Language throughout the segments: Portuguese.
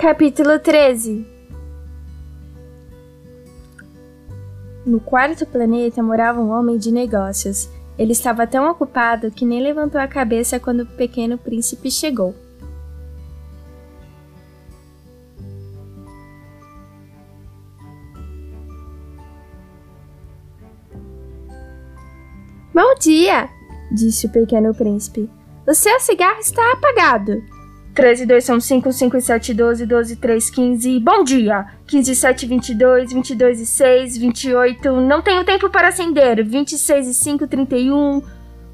Capítulo 13 No quarto planeta morava um homem de negócios. Ele estava tão ocupado que nem levantou a cabeça quando o pequeno príncipe chegou. Bom dia, disse o pequeno príncipe. O seu cigarro está apagado. 13 2 são 5, 5 e 7, 12, 12 3, 15. Bom dia! 15 7, 22, 22 e 6, 28. Não tenho tempo para acender. 26 e 5, 31.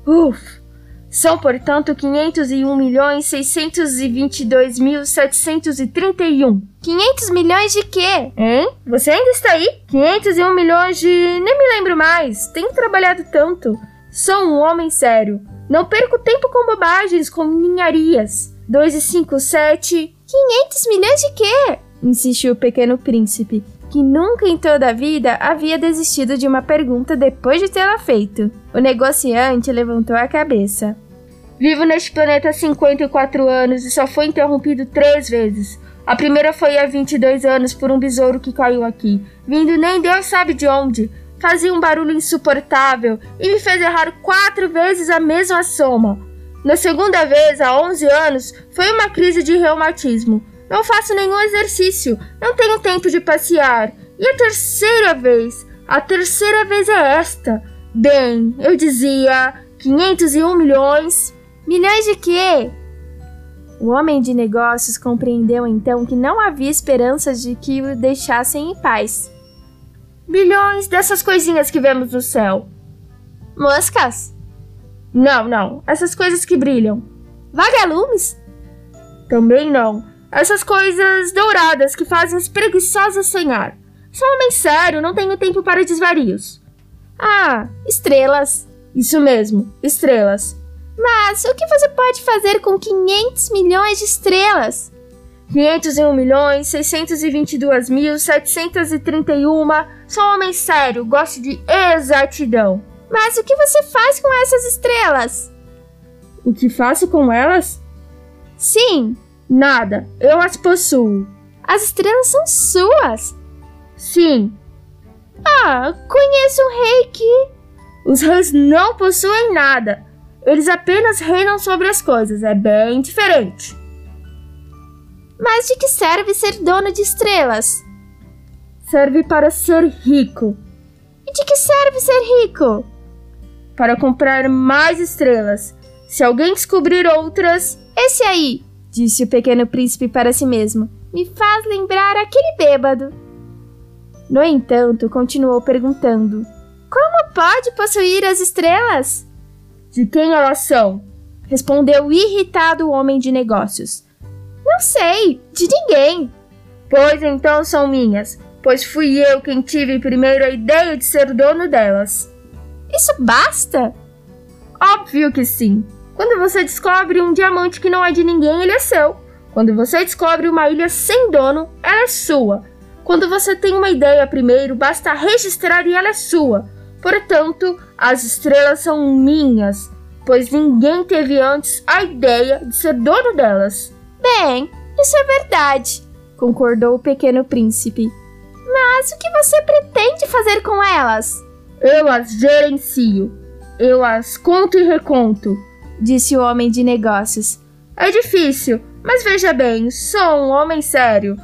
Uf! São, portanto, 501 milhões 622 mil 731. 500 milhões de quê? Hein? Você ainda está aí? 501 milhões de... nem me lembro mais. Tenho trabalhado tanto. Sou um homem sério. Não perco tempo com bobagens, com ninharias. 2 e 5, 7. 500 milhões de quê? Insistiu o pequeno príncipe, que nunca em toda a vida havia desistido de uma pergunta depois de tê-la feito. O negociante levantou a cabeça. Vivo neste planeta há 54 anos e só foi interrompido três vezes. A primeira foi há 22 anos por um besouro que caiu aqui, vindo nem Deus sabe de onde. Fazia um barulho insuportável e me fez errar quatro vezes a mesma soma. Na segunda vez, há 11 anos, foi uma crise de reumatismo. Não faço nenhum exercício, não tenho tempo de passear. E a terceira vez? A terceira vez é esta. Bem, eu dizia 501 milhões. Milhões de quê? O homem de negócios compreendeu então que não havia esperanças de que o deixassem em paz. Milhões dessas coisinhas que vemos no céu. Moscas? Não, não. Essas coisas que brilham. Vagalumes? Também não. Essas coisas douradas que fazem os preguiçosos sonhar. Sou um homem sério, não tenho tempo para desvarios. Ah, estrelas. Isso mesmo, estrelas. Mas o que você pode fazer com 500 milhões de estrelas? 501 milhões 622 mil 731. Sou um homem sério, gosto de exatidão. Mas o que você faz com essas estrelas? O que faço com elas? Sim. Nada. Eu as possuo. As estrelas são suas? Sim. Ah, conheço um rei que. Os reis não possuem nada. Eles apenas reinam sobre as coisas. É bem diferente. Mas de que serve ser dono de estrelas? Serve para ser rico. E de que serve ser rico? Para comprar mais estrelas. Se alguém descobrir outras. Esse aí, disse o pequeno príncipe para si mesmo, me faz lembrar aquele bêbado. No entanto, continuou perguntando: Como pode possuir as estrelas? De quem elas são? Respondeu irritado o homem de negócios. Não sei, de ninguém. Pois então são minhas, pois fui eu quem tive primeiro a ideia de ser dono delas. Isso basta? Óbvio que sim. Quando você descobre um diamante que não é de ninguém, ele é seu. Quando você descobre uma ilha sem dono, ela é sua. Quando você tem uma ideia primeiro, basta registrar e ela é sua. Portanto, as estrelas são minhas, pois ninguém teve antes a ideia de ser dono delas. Bem, isso é verdade, concordou o pequeno príncipe. Mas o que você pretende fazer com elas? Eu as gerencio. Eu as conto e reconto, disse o homem de negócios. É difícil, mas veja bem, sou um homem sério.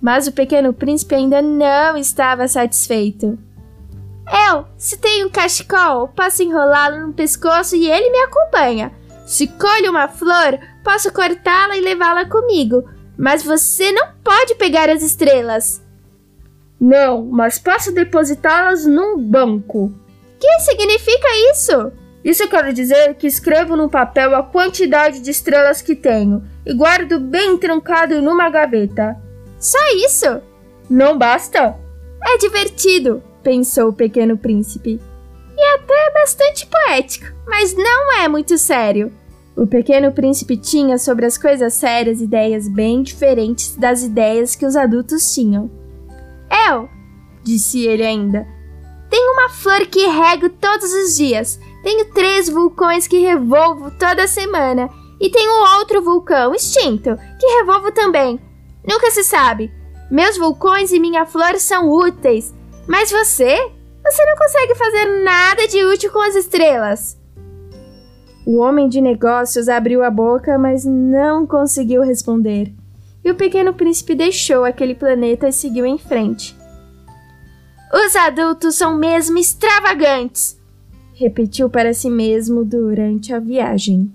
Mas o pequeno príncipe ainda não estava satisfeito. Eu, se tenho um cachecol, posso enrolá-lo no pescoço e ele me acompanha. Se colho uma flor, posso cortá-la e levá-la comigo. Mas você não pode pegar as estrelas. Não, mas posso depositá-las num banco. Que significa isso? Isso quer dizer que escrevo no papel a quantidade de estrelas que tenho e guardo bem trancado numa gaveta. Só isso? Não basta? É divertido, pensou o pequeno príncipe. E até bastante poético, mas não é muito sério. O pequeno príncipe tinha sobre as coisas sérias ideias bem diferentes das ideias que os adultos tinham. Eu, disse ele ainda, tenho uma flor que rego todos os dias. Tenho três vulcões que revolvo toda semana. E um outro vulcão extinto, que revolvo também. Nunca se sabe. Meus vulcões e minha flor são úteis. Mas você? Você não consegue fazer nada de útil com as estrelas. O homem de negócios abriu a boca, mas não conseguiu responder. E o pequeno príncipe deixou aquele planeta e seguiu em frente. Os adultos são mesmo extravagantes, repetiu para si mesmo durante a viagem.